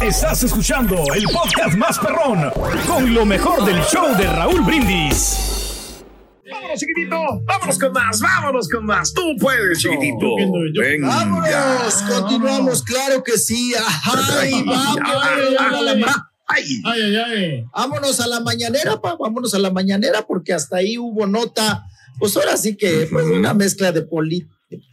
Estás escuchando el podcast más perrón con lo mejor del show de Raúl Brindis. Vámonos, chiquitito. Vámonos con más. Vámonos con más. Tú puedes, chiquitito. Vámonos, continuamos, claro que sí. Ay, vámonos a la ma- Ay, ay, ay. vámonos a la mañanera, pa, vámonos a la mañanera, porque hasta ahí hubo nota, pues ahora sí que pues, una mezcla de, poli- de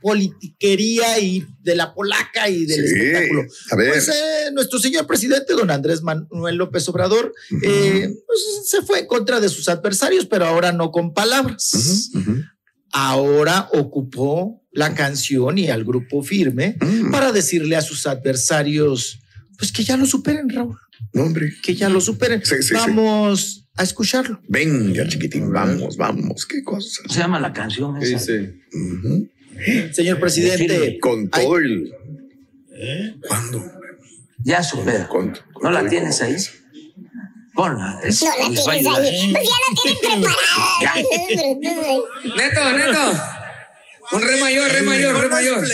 politiquería y de la polaca y del Sí, espectáculo. a ver. Pues eh, nuestro señor presidente, don Andrés Manuel López Obrador, eh, pues, se fue en contra de sus adversarios, pero ahora no con palabras. Ahora ocupó la canción y al grupo firme Mm. para decirle a sus adversarios, pues que ya lo superen, Raúl, No, hombre. que ya lo superen. Sí, sí, sí. Vamos a escucharlo. Venga, chiquitín, vamos, vamos. Qué cosa. se llama la canción esa? Ujú. Señor presidente, Con todo el. ¿Cuándo? Ya supera. Con- con ¿No la tienes ahí? Ponla. es- No la tienes ayudar. ahí. Pues ya la tienen preparada. Neto, neto. Un re mayor, re mayor, re mayor.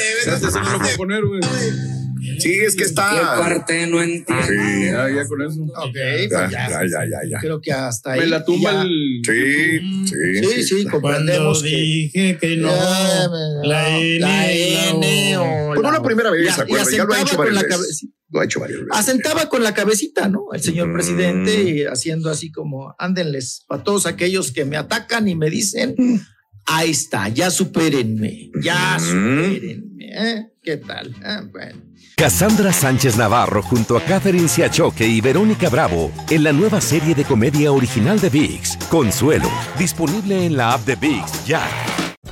Sí, es que ¿Qué está. parte no entiendo? Sí, ya con eso. ok, ya, pues ya, ya, ya, ya, ya. creo que hasta ahí. Me la tumba ya- el. Sí, sí, Sí, sí, Cuando comprendemos que. dije que no. Ya, La N. la N o no la primera vez, Ya- ¿se acuerda? y Ya lo ha hecho asentaba con varias la veces. cabecita. Lo ha hecho varias veces. asentaba con la cabecita, ¿no? El señor Mm. presidente y haciendo así como, ándenles, para todos aquellos que me atacan y me dicen, ahí está, ya supérenme, ya supérenme, ¿eh? ¿Qué tal? Ah, bueno. Cassandra Sánchez Navarro junto a Catherine Siachoque y Verónica Bravo en la nueva serie de comedia original de VIX, Consuelo, disponible en la app de VIX ya.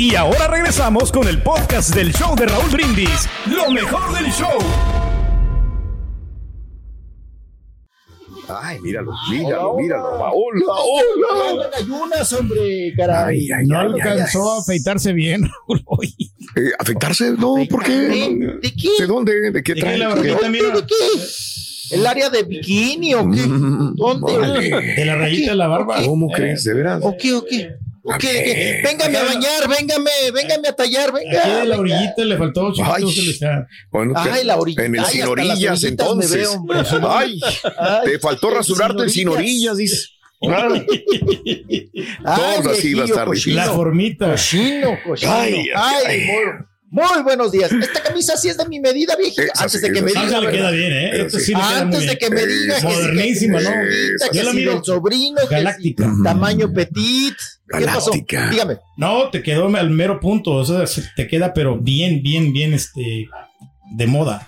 Y ahora regresamos con el podcast del show de Raúl Brindis. Lo mejor del show. Ay, míralo, míralo, míralo. Hola, hola. En ayunas, hombre, caray. Ay, ay, No ay, alcanzó a afeitarse bien, Raúl. hoy. Eh, ¿Afectarse? No, ¿por qué? ¿De qué? ¿De dónde? ¿De qué trae? ¿De qué? ¿El área de bikini o qué? Mm, ¿Dónde? vale. De la rayita de la barba. ¿Cómo crees? ¿De veras? ¿O qué? ¿O qué? Véngame a bañar, véngame, véngame a tallar, venga. Aquí de la venga. orillita le faltó Ay. Bueno, Ay, la orilla. En el Ay, sin orillas, entonces. veo. Ay, Ay, te faltó rasurarte el sin orillas, dice. Ay, Todos así va a estar. La formita. Cochino, cochino. Ay, Ay, ay, ay. Muy, buenos días. Esta camisa sí es de mi medida, viejita. Esa Antes sí, de que me sí. Ah, diga. ¿eh? Esto sí Antes de que me diga que sí, que Modernísima, sí, ¿no? que la sí, miro el sobrino, que sí, galáctica. tamaño petit. ¿Qué pasó? Galáctica. Dígame. No, te quedó al mero punto. O sea, se- te queda, pero bien, bien, bien, este, de moda.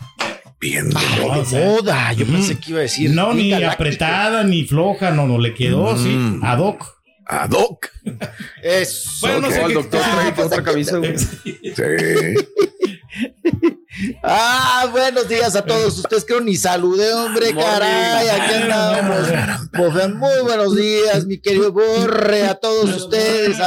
Bien. No, o sea, Moda. Yo mm, pensé que iba a decir. no, ni galáctica. apretada, ni floja, no, no, le quedó, sí, Mm. ad hoc. Ad hoc. Eso. Bueno, no No, sé el doctor trae otra camisa. Sí. Ah, buenos días a todos ustedes. Creo ni saludé, hombre, caray. Aquí andamos. Muy buenos días, mi querido Borre, a todos ustedes,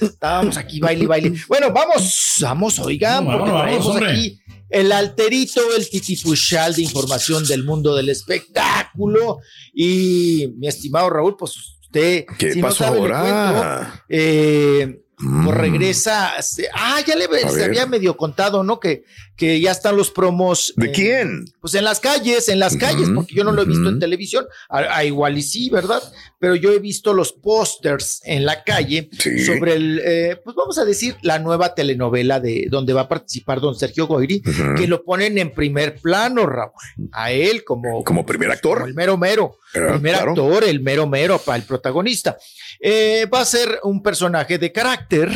estábamos aquí, baile, baile. Bueno, vamos, vamos, oigan, No, porque vamos, aquí el alterito, el titipuchal de información del mundo del espectáculo. Y mi estimado Raúl, pues usted. ¿Qué si no pasó sabe, ahora? cuento, eh, Mm. pues regresa. se- Ah, ya le se había medio contado, ¿no? Que, que ya están los promos. ¿De quién? Pues en las calles, en las calles, porque yo no lo he visto en televisión. A, a igual y sí, ¿verdad? Pero yo he visto los pósters en la calle Sí. sobre el, eh, pues vamos a decir, la nueva telenovela de donde va a participar don Sergio Goyri, que lo ponen en primer plano, Raúl. A él como, Como primer actor. como el mero mero. Ah, primer claro. actor, el mero mero para el protagonista. Eh, va a ser un personaje de carácter,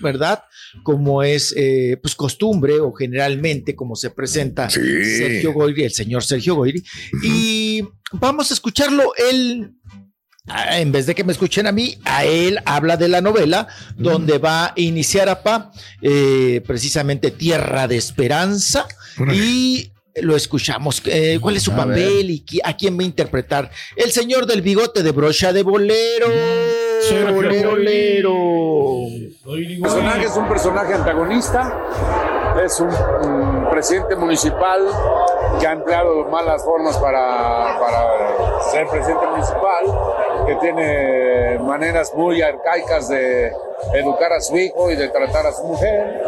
¿verdad? Como es eh, pues costumbre o generalmente como se presenta Sí. Sergio Goyri, el señor Sergio Goyri. Y vamos a escucharlo. Él, en vez de que me escuchen a mí, a él habla de la novela donde va a iniciar a precisamente Tierra de Esperanza y lo escuchamos. Eh, ¿Cuál es su A papel y qui- a quién va a interpretar? El señor del bigote de brocha de bolero. Bolero, Goyri. bolero. El personaje es un personaje antagonista, es un, un presidente municipal que ha empleado malas formas para, para ser presidente municipal, que tiene maneras muy arcaicas de educar a su hijo y de tratar a su mujer,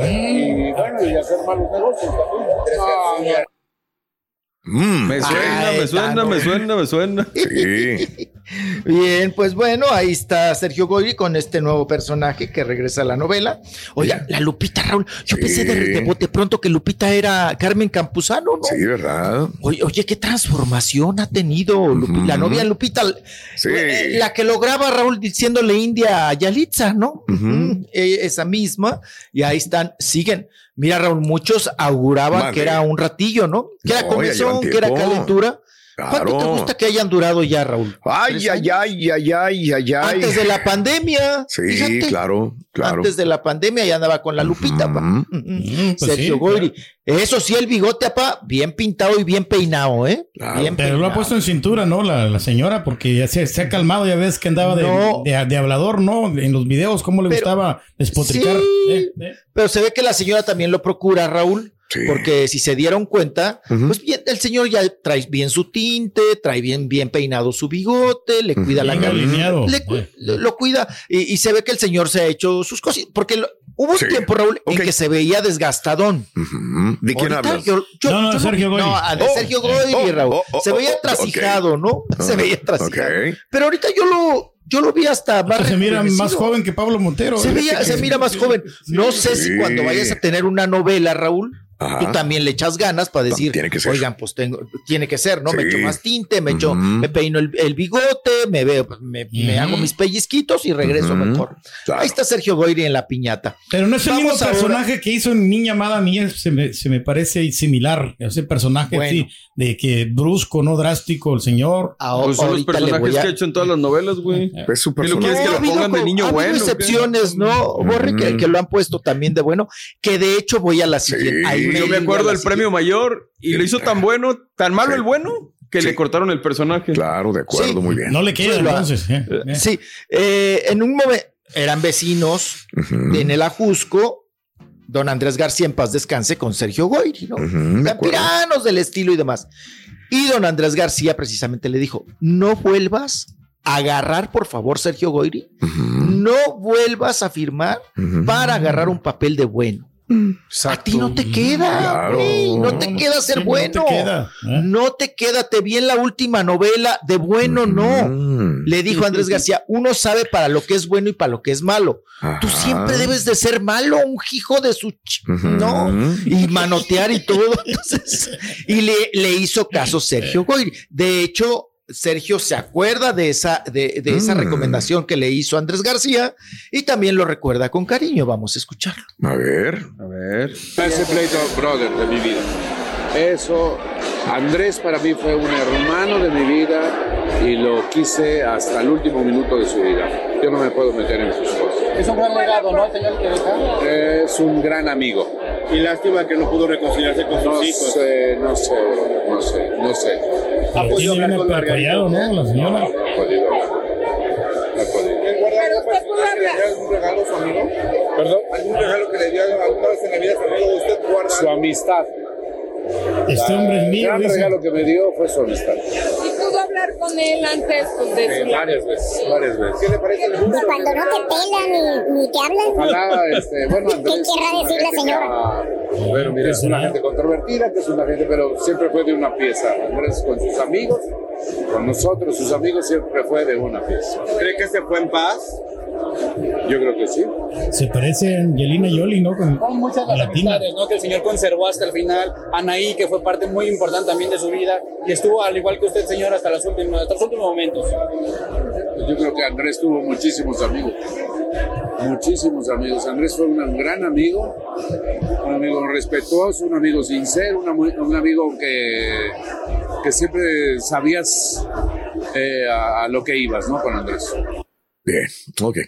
y bueno, y hacer malos negocios también. Ah, Mm. Me suena, Ay, me suena, me suena, me suena. Sí. Bien, pues bueno, ahí está Sergio Goyri con este nuevo personaje que regresa a la novela. Oye, la Lupita, Raúl, yo Sí. pensé de, de bote pronto que Lupita era Carmen Campuzano, ¿no? Sí, ¿verdad? Oye, oye, qué transformación ha tenido Lupi- la Ujú. novia Lupita, Sí. eh, la que lograba Raúl diciéndole India a Yalitza, ¿no? Mm, eh, esa misma, y ahí están, siguen. Mira, Raúl, muchos auguraban que era un ratillo, ¿no? Que era No, ya comezón, que era tiempo. Calentura. ¿Cuánto te Claro. gusta que hayan durado ya, Raúl? Ay, ¿Tres ay, ay, ay, ay, ay, ay. Antes de la pandemia. Sí, fíjate. claro, claro. Antes de la pandemia ya andaba con la Lupita, pa. Mm, mm. Mm, pues Sergio sí, Goyri. Eso sí, el bigote, apa, bien pintado y bien peinado, ¿eh? Claro. Bien Pero lo ha puesto en cintura, ¿no? La, la señora, porque ya se, se ha calmado, ya ves que andaba de, No. de, de hablador, ¿no? En los videos, cómo le Pero- gustaba despotricar. Sí. Eh, eh. Pero se ve que la señora también lo procura, Raúl. Sí. Porque si se dieron cuenta, Ujú. pues bien, el señor ya trae bien su tinte, trae bien, bien peinado su bigote, le cuida la Bien cara. alineado. le cu- Eh. lo, cuida y, y se ve que el señor se ha hecho sus cosas. Porque lo- hubo un Sí. tiempo, Raúl, Ok. en que se veía desgastadón. Ujú. ¿De quién hablas? yo- yo- No, no, yo Sergio Goyri. No, a de Oh, Sergio oh, Goyri, Raúl. oh, oh, se veía oh, oh, trasijado, ¿no? Se veía trasijado. Ok. Pero ahorita yo lo, yo lo vi hasta más se mira más joven que Pablo Montero. Se, ¿eh? veía- se mira más joven. No sé si Sí. cuando vayas a tener una novela, Raúl, Ajá. tú también le echas ganas para decir, Tiene que ser. oigan, pues tengo, tiene que ser, ¿no? Me echo más tinte, me echo, Ujú. me peino el, el bigote, me veo, pues, me, hago mis pellizquitos y regreso mejor. Claro. Ahí está Sergio Goyri en la piñata. Pero no es el Vamos mismo ahora- personaje que hizo en Niña Amada Mía, se me, se me parece similar. Ese personaje Bueno. así, de que brusco, no drástico, el señor. Ahora- Pues son los ahorita le personajes a- que ha hecho en todas las novelas, güey. Es su ¿Y lo personaje. que ha lo pongan de niño ha habido bueno, o qué? excepciones, ¿no? Borre, que, que lo han puesto también de bueno, que de hecho voy a la Sí. siguiente. Ahí Yo me a acuerdo la del premio mayor y lo hizo tan bueno, tan malo Sí. el bueno, que Sí. le cortaron el personaje. Claro, de acuerdo, Sí. muy bien. No le queda Sí, entonces. eh, eh. Sí, eh, en un momento eran vecinos en el Ajusco, don Andrés García en paz descanse con Sergio Goyri, ¿no? De. Campiranos del estilo y demás. Y don Andrés García precisamente le dijo, no vuelvas a agarrar, por favor, Sergio Goyri, no vuelvas a firmar para agarrar un papel de bueno. A ti no te queda, Claro. no te queda ser Sí, bueno. No te queda. ¿eh? No te queda, te vi en la última novela, de bueno no. Mm. Le dijo Andrés García, uno sabe para lo que es bueno y para lo que es malo. Tú siempre debes de ser malo, un hijo de su... ch-. No, y manotear y todo. Entonces, y le, le hizo caso Sergio Goyri. De hecho, Sergio se acuerda de esa, de, de esa Mm. recomendación que le hizo Andrés García y también lo recuerda con cariño. Vamos a escucharlo. A ver. A ver. Ese pleito brother de mi vida. Eso, Andrés para mí fue un hermano de mi vida y lo quise hasta el último minuto de su vida. Yo no me puedo meter en sus cosas. Es un gran legado, ¿no, señor? Es un gran amigo. Y lástima que no pudo reconciliarse con No sus hijos. sé, no sé, no sé, no sé. ¿Ha podido Tiene hablar con Margarita? ¿no? La señora. No. No he podido. ¿Pero usted pudo hablar? algún regalo a su amigo? ¿Perdón? ¿Algún regalo que le dio alguna vez en la vida su amigo? ¿Usted guarda Su amistad. Este hombre es El mío. gran dice. regalo que me dio fue su amistad. ¿Y pudo hablar con él antes pues, de su varias veces, varias veces. ¿Qué le parece el gusto? Y cuando no te pelan ni, ni te hablan. Ojalá, este, bueno, ¿Qué querrá decir la señora? Ah, Bueno, mira, es una gente controvertida, que es una gente, pero siempre fue de una pieza. Andrés con sus amigos, con nosotros, sus amigos, siempre fue de una pieza. ¿Cree que se fue en paz? Yo creo que sí. Se parece a Angelina Jolie, ¿no? Con, Con muchas con las amistades, ¿no? Que el señor conservó hasta el final. Anaí, que fue parte muy importante también de su vida. Y estuvo, al igual que usted, señor, hasta, los últimos, hasta los últimos momentos. Yo creo que Andrés tuvo muchísimos amigos. Muchísimos amigos. Andrés fue un gran amigo, un amigo respetuoso, un amigo sincero, un, ami- un amigo que, que siempre sabías eh, a, a lo que ibas, ¿no? Con Andrés. Bien, ok.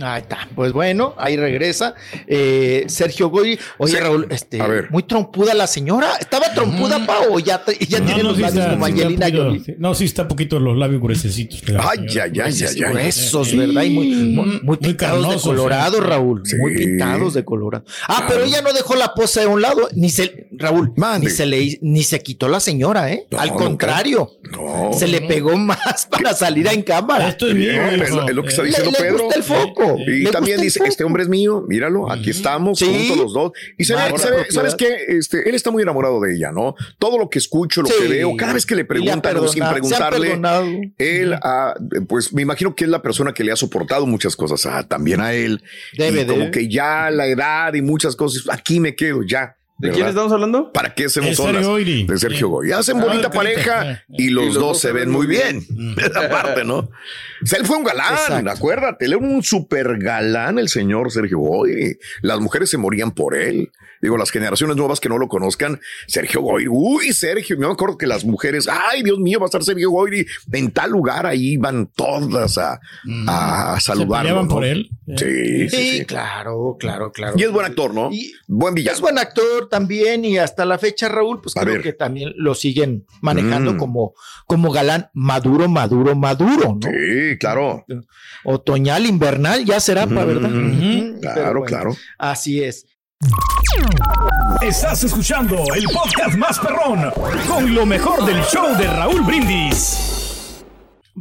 Ahí está. Pues bueno, ahí regresa. Eh, Sergio Goy. Oye, Raúl, este, a ver. muy trompuda la señora. ¿Estaba trompuda, pa, o ya, ya No, tiene no, los sí labios está- como sí Angelina poquito- Jolie? sí. No, sí está poquito los labios gruesecitos. Ay, ay, ay, ay, ay. Gruesos, ¿verdad? Y muy, muy, muy pintados de carnosos, colorado, sí. Raúl. Sí. Muy pintados de colorado. Ah, pero ella no dejó la pose de un lado, ni se, Raúl, Mande. ni se le, ni se quitó la señora, ¿eh? No, Al contrario, No. se le pegó más para salir en cámara. Esto es mío. Es, lo, que está diciendo Pedro. el foco. Y también dice, este hombre es mío, míralo, aquí estamos, Sí. juntos los dos. Y se ve, se. ¿sabes qué? Este, él está muy enamorado de ella, ¿no? Todo lo que escucho, lo Sí. que veo, cada vez que le preguntan o sin preguntarle, él, ah, pues me imagino que es la persona que le ha soportado muchas cosas ah, también a él. Debe y como de. que ya la edad y muchas cosas, aquí me quedo ya. ¿De ¿verdad? quién estamos hablando? ¿Para qué hacemos De Sergio olas? Goyri. De Sergio Sí. Goy. Hacen Ah, bonita rica. pareja y los, dos, se ven muy bien. Esa parte, ¿no? O sea, él fue un galán, Exacto. acuérdate. Él era un super galán, el señor Sergio Goy. Las mujeres se morían por él. Digo, las generaciones nuevas que no lo conozcan, Sergio Goy. Uy, Sergio. Yo me acuerdo que las mujeres, ay, Dios mío, va a estar Sergio Goy en tal lugar. Ahí van todas a, a Se saludarlo. peleaban ¿no? por él. Sí, sí, Sí, sí. claro, claro, claro. Y es buen actor, ¿no? Y- buen villano. Es buen actor también y hasta la fecha, Raúl, pues A creo ver. que también lo siguen manejando Mm. como, como galán maduro, maduro, maduro, ¿no? Sí, claro. Otoñal, invernal, ya será, pa, ¿verdad? Mm, claro, bueno, claro. Así es. Estás escuchando el podcast más perrón con lo mejor del show de Raúl Brindis.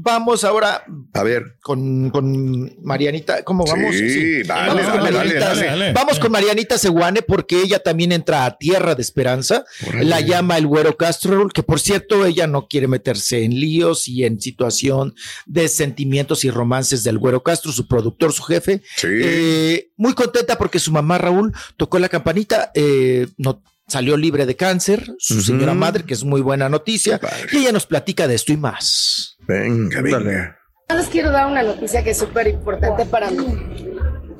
Vamos ahora A ver. con, con Marianita, ¿cómo vamos? Sí, vamos, con dale, Marianita, dale, dale. vamos con Marianita Seguane porque ella también entra a Tierra de Esperanza. La llama el Güero Castro, que por cierto ella no quiere meterse en líos y en situación de sentimientos y romances del Güero Castro, su productor, su jefe. Sí. Eh, muy contenta porque su mamá Raúl tocó la campanita, eh, no salió libre de cáncer, su señora madre, que es muy buena noticia, y ella nos platica de esto y más. Venga, venga. Yo les quiero dar una noticia que es súper importante para mí.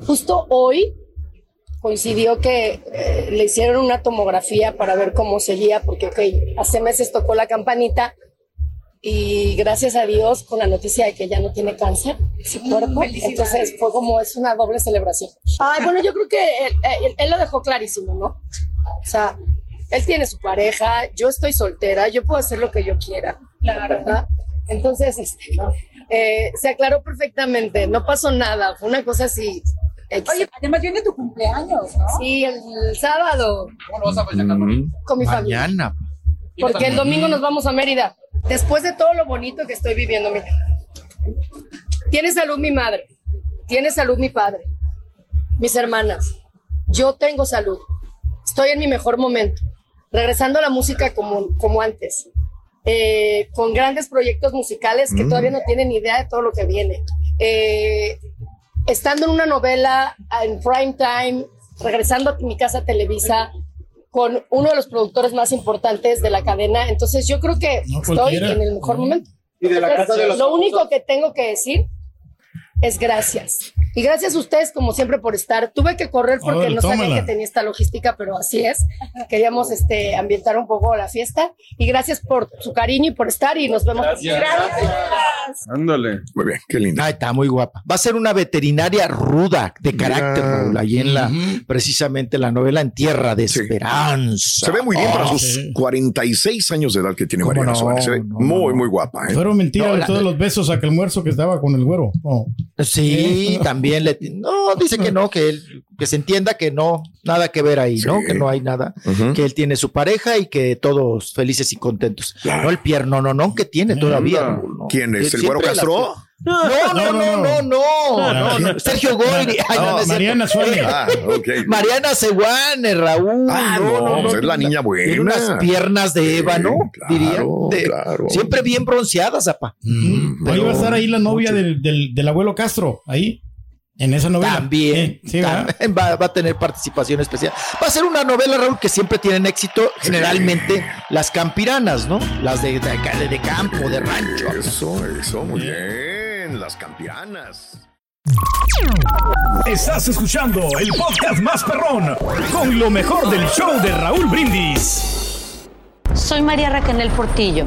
Justo hoy coincidió que eh, le hicieron una tomografía para ver cómo seguía, porque ok, hace meses tocó la campanita y gracias a Dios con la noticia de que ya no tiene cáncer su cuerpo, entonces fue como es una doble celebración. Ay, bueno, yo creo que él, él- él lo dejó clarísimo, ¿no? O sea, él tiene su pareja, yo estoy soltera, yo puedo hacer lo que yo quiera, ¿verdad? Entonces, este, eh, se aclaró perfectamente, no pasó nada, fue una cosa así. Oye, además viene tu cumpleaños, ¿no? Sí, el, el sábado ¿Cómo lo vas a festejar, María? con mi familia. Mañana. Porque el domingo nos vamos a Mérida. Después de todo lo bonito que estoy viviendo, mira. Tiene salud mi madre, tiene salud mi padre, mis hermanas. Yo tengo salud. Estoy en mi mejor momento. Regresando a la música como, como antes. Eh, con grandes proyectos musicales que Mm. todavía no tienen idea de todo lo que viene. Eh, estando en una novela en prime time, regresando a mi casa Televisa, con uno de los productores más importantes de la cadena. Entonces yo creo que No estoy cualquiera. en el mejor momento. Y de la Entonces, casa de los lo famosos. único que tengo que decir es gracias. Y gracias a ustedes, como siempre, por estar. Tuve que correr porque ver, no sabía tómala. que tenía esta logística, pero así es. Queríamos este, ambientar un poco la fiesta. Y gracias por su cariño y por estar. Y nos vemos. Gracias. Gracias. Ándale. Muy bien, qué linda. Ay, está muy guapa. Va a ser una veterinaria ruda de carácter, Mira. Raúl, ahí en la, precisamente la novela En Tierra de Esperanza. Se ve muy bien para Ah, sus sí. 46 años de edad que tiene ¿Cómo Mariana no? Suárez. Se ve muy, muy guapa. ¿eh? Fueron mentiras No, todos los besos a aquel muerzo que estaba con el güero. No. Sí, también le. No, dice que no, que él, que se entienda que no, nada que ver ahí, ¿no? Que no hay nada. Que él tiene su pareja y que todos felices y contentos. No el pierno, no, no, que tiene todavía. ¿no? ¿Quién es? ¿El güero Castro? No, no, no, no, no, no, no, Sergio Goyri. No, no. Mariana Suárez. Ah. Mariana Seguane, Raúl. Ah, no, pues es la niña buena. Tiene unas piernas de ébano, diría. de- claro. Siempre bien bronceadas, apa. Ahí va a estar ahí la novia del, del, del abuelo Castro, ahí, en esa novela. También, sí, ¿verdad? también va, va a tener participación especial. Va a ser una novela, Raúl, que siempre tienen éxito, generalmente las campiranas, ¿no? Las de, de, de campo, de rancho. Eso, eso, muy bien. Las campeanas. Estás escuchando el podcast más perrón con lo mejor del show de Raúl Brindis. Soy María Raquel Portillo.